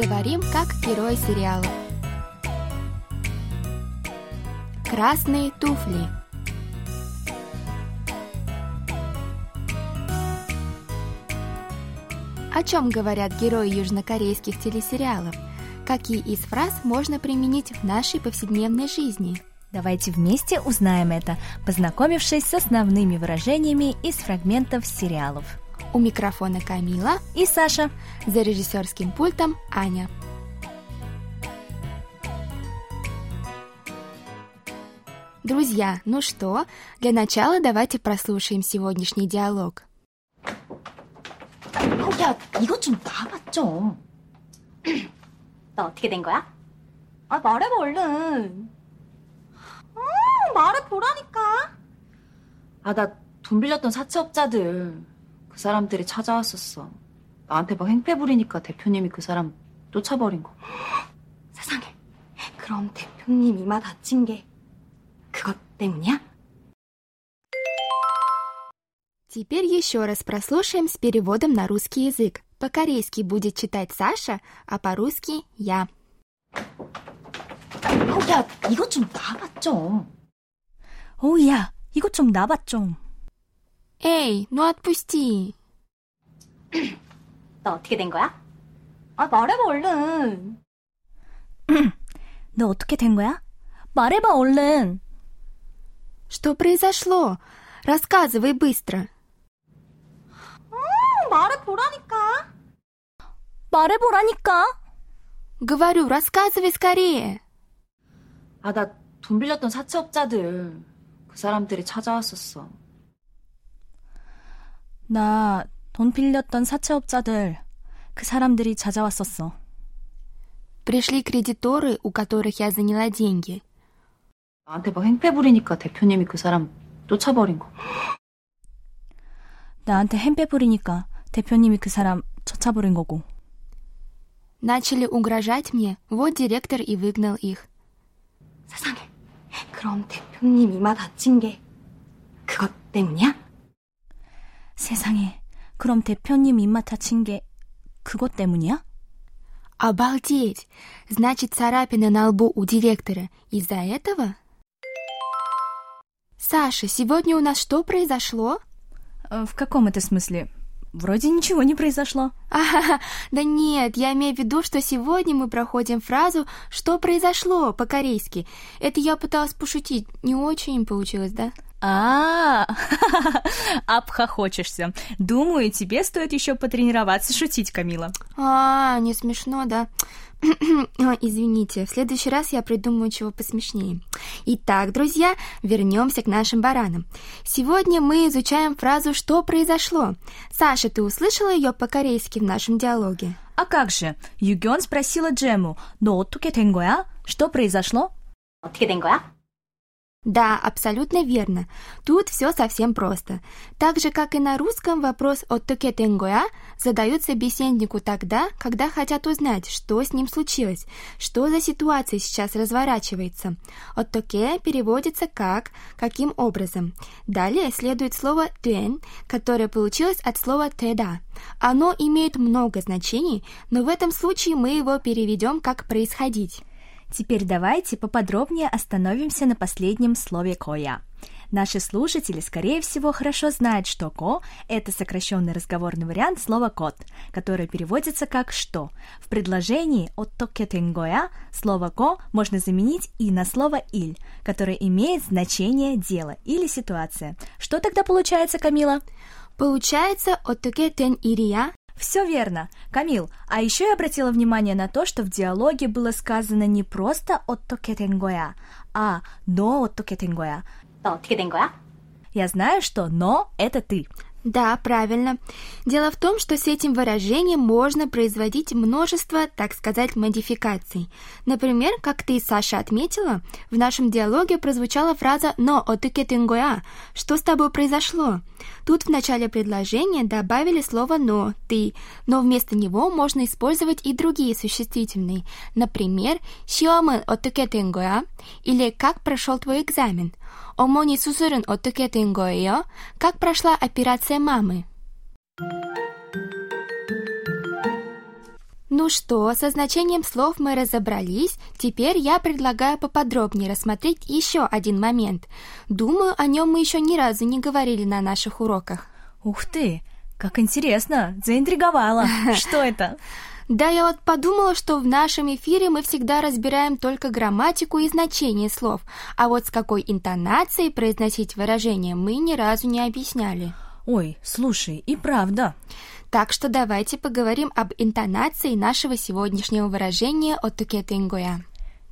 Говорим как герой сериала. Красные туфли. О чем говорят герои южнокорейских телесериалов? Какие из фраз можно применить в нашей повседневной жизни? Давайте вместе узнаем это, познакомившись с основными выражениями из фрагментов сериалов. У микрофона Камила и Саша. За режиссерским пультом Аня. Друзья, ну что, для начала давайте прослушаем сегодняшний диалог. 어, 야, 이것 좀 놔봐 좀. 나 어떻게 된 거야? 아, 말해봐 얼른. 어, 말해보라니까. 아, 나 돈 빌렸던 사채업자들 그 사람들이 찾아왔었어. 나한테 막 행패 부리니까 대표님이 그 사람 쫓아버린 거. 세상에. 그럼 대표님 이마 다친 게 그것 때문이야? Теперь еще раз прослушаем с переводом на русский язык. По-корейски будет читать Саша, а по-русски я. 어, 야, 이것 좀 놔봐 좀. 오야, 이것 좀 놔봐 좀. Эй, ну отпусти. 나 어떻게 된 거야? 아, 말해봐 얼른. 너 어떻게 된 거야? 말해봐 얼른. Что произошло? Рассказывай быстро. 어, 말해보라니까. 말해보라니까. Говорю, рассказывай скорее. 아, 나 돈 빌렸던 사채업자들 그 사람들이 찾아왔었어. 나 돈 빌렸던 사채업자들 그 사람들이 찾아왔었어. Пришли кредиторы, у которых я заняла деньги. 나한테 막 행패 부리니까 대표님이 그 사람 쫓아버린 거. 나한테 햄빼 부리니까 대표님이 그 사람 쫓아버린 거고. Начали угрожать мне, вот директор и выгнал их. 세상에. 그럼 대표님 이마 다친 게 그것 때문이야? 세상에. 그럼 대표님 입맛 다친 게 그것 때문이야? Обалдеть! Значит, царапина на лбу у директора из-за этого? Саша, сегодня у нас что произошло? Э, В каком это смысле? Вроде ничего не произошло. А, да нет, я имею в виду, что сегодня мы проходим фразу «что произошло» по-корейски. Это я пыталась пошутить, не очень получилось, да? А, обхохочешься. Думаю, тебе стоит еще потренироваться шутить, Камила. А, не смешно, да? Ой, Извините, в следующий раз я придумаю чего посмешнее. Итак, друзья, вернемся к нашим баранам. Сегодня мы изучаем фразу «что произошло». Саша, ты услышала ее по-корейски в нашем диалоге? А как же? Югён спросила Джему, «너 어떻게 된 거야?» Что произошло? 어떻게 된 거야? Да, абсолютно верно. Тут все совсем просто. Так же, как и на русском, вопрос «отtoке тенгоя» задают собеседнику тогда, когда хотят узнать, что с ним случилось, что за ситуация сейчас разворачивается. «Оттоке» переводится как «каким образом». Далее следует слово «тен», которое получилось от слова «теда». Оно имеет много значений, но в этом случае мы его переведем как «происходить». Теперь давайте поподробнее остановимся на последнем слове «коя». Наши слушатели, скорее всего, хорошо знают, что «ко» — это сокращенный разговорный вариант слова «кот», которое переводится как «что». В предложении «оттоке тенгоя» слово «ко» можно заменить и на слово «иль», которое имеет значение «дело» или «ситуация». Что тогда получается, Камила? Получается «оттоке тен ирия» Все верно. Камил, а еще я обратила внимание на то, что в диалоге было сказано не просто «оттоке тенгоя», а «но оттоке тенгоя». «Оттоке тенгоя»? Я знаю, что «но» — это ты. Да, правильно. Дело в том, что с этим выражением можно производить множество, так сказать, модификаций. Например, как ты, Саша, отметила, в нашем диалоге прозвучала фраза «но отыке тенгоя», что с тобой произошло? Тут в начале предложения добавили слово «но», «ты», но вместо него можно использовать и другие существительные. Например, «시험은 어떻게 된 거야?» или «как прошел твой экзамен?». 어머니 수술은 어떻게 된 거예요? Как прошла операция мамы? Ну что, со значением слов мы разобрались, теперь я предлагаю поподробнее рассмотреть еще один момент. Думаю, о нем мы еще ни разу не говорили на наших уроках. Ух ты, как интересно, заинтриговала. Что это? Да, я вот подумала, что в нашем эфире мы всегда разбираем только грамматику и значение слов, а вот с какой интонацией произносить выражение мы ни разу не объясняли. Ой, слушай, и правда. Так что давайте поговорим об интонации нашего сегодняшнего выражения от тукета ингоя.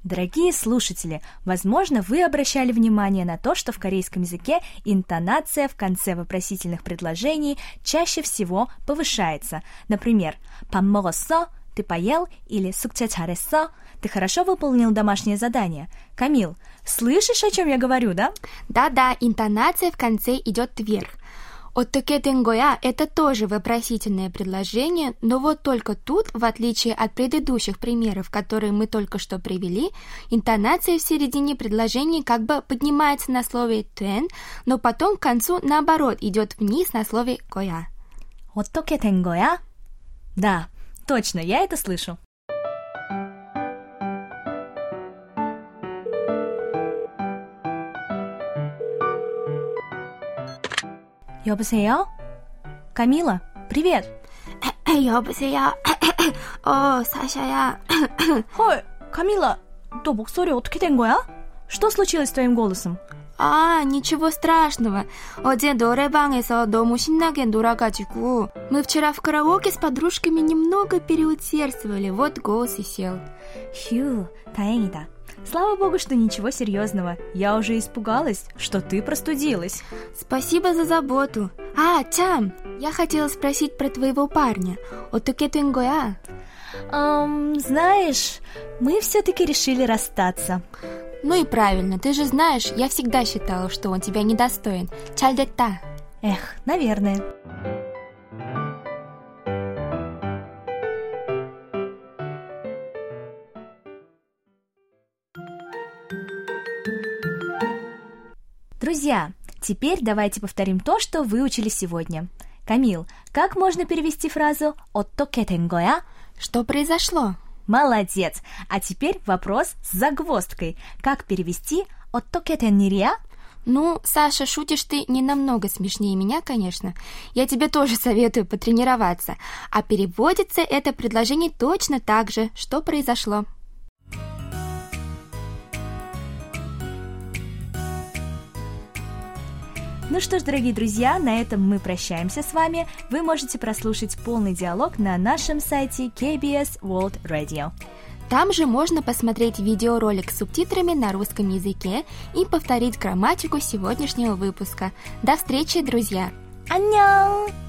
Дорогие слушатели, возможно, вы обращали внимание на то, что в корейском языке интонация в конце вопросительных предложений чаще всего повышается. Например, помогосо, – «ты поел» или «сукчачарессо» – «ты хорошо выполнил домашнее задание». Камил, слышишь, о чем я говорю, да? Да-да, интонация в конце идет вверх – «Оттоке тенгоя» — это тоже вопросительное предложение, но вот только тут, в отличие от предыдущих примеров, которые мы только что привели, интонация в середине предложения как бы поднимается на слове «тен», но потом к концу, наоборот, идет вниз на слове «коя». «Оттоке тенгоя»? Да, точно, я это слышу. 여보세요? Камила, привет. 여보세요? 어, 사샤야. 헐, Камила, 너 목소리 어떻게 된 거야? Что случилось с твоим голосом? 아, ничего страшного. 어제 노래방에서 너무 신나게 놀아가지고 мы вчера в караоке с подружками немного переусердствовали, вот голос и сел. Хью, 다행이다. Слава богу, что ничего серьезного. Я уже испугалась, что ты простудилась. Спасибо за заботу. А, Чам, я хотела спросить про твоего парня. Отоке тенгоя? Эм, знаешь, мы все-таки решили расстаться. Ну и правильно, ты же знаешь, я всегда считала, что он тебя недостоин. Чальдетта. Эх, наверное. Друзья, теперь давайте повторим то, что выучили сегодня. Камил, как можно перевести фразу Отто тенгоя»? Что произошло? Молодец! А теперь вопрос с загвоздкой. Как перевести Отто тенгирия»? Ну, Саша, шутишь ты не намного смешнее меня, конечно. Я тебе тоже советую потренироваться. А переводится это предложение точно так же, что произошло. Ну что ж, дорогие друзья, на этом мы прощаемся с вами. Вы можете прослушать полный диалог на нашем сайте KBS World Radio. Там же можно посмотреть видеоролик с субтитрами на русском языке и повторить грамматику сегодняшнего выпуска. До встречи, друзья! 안녕!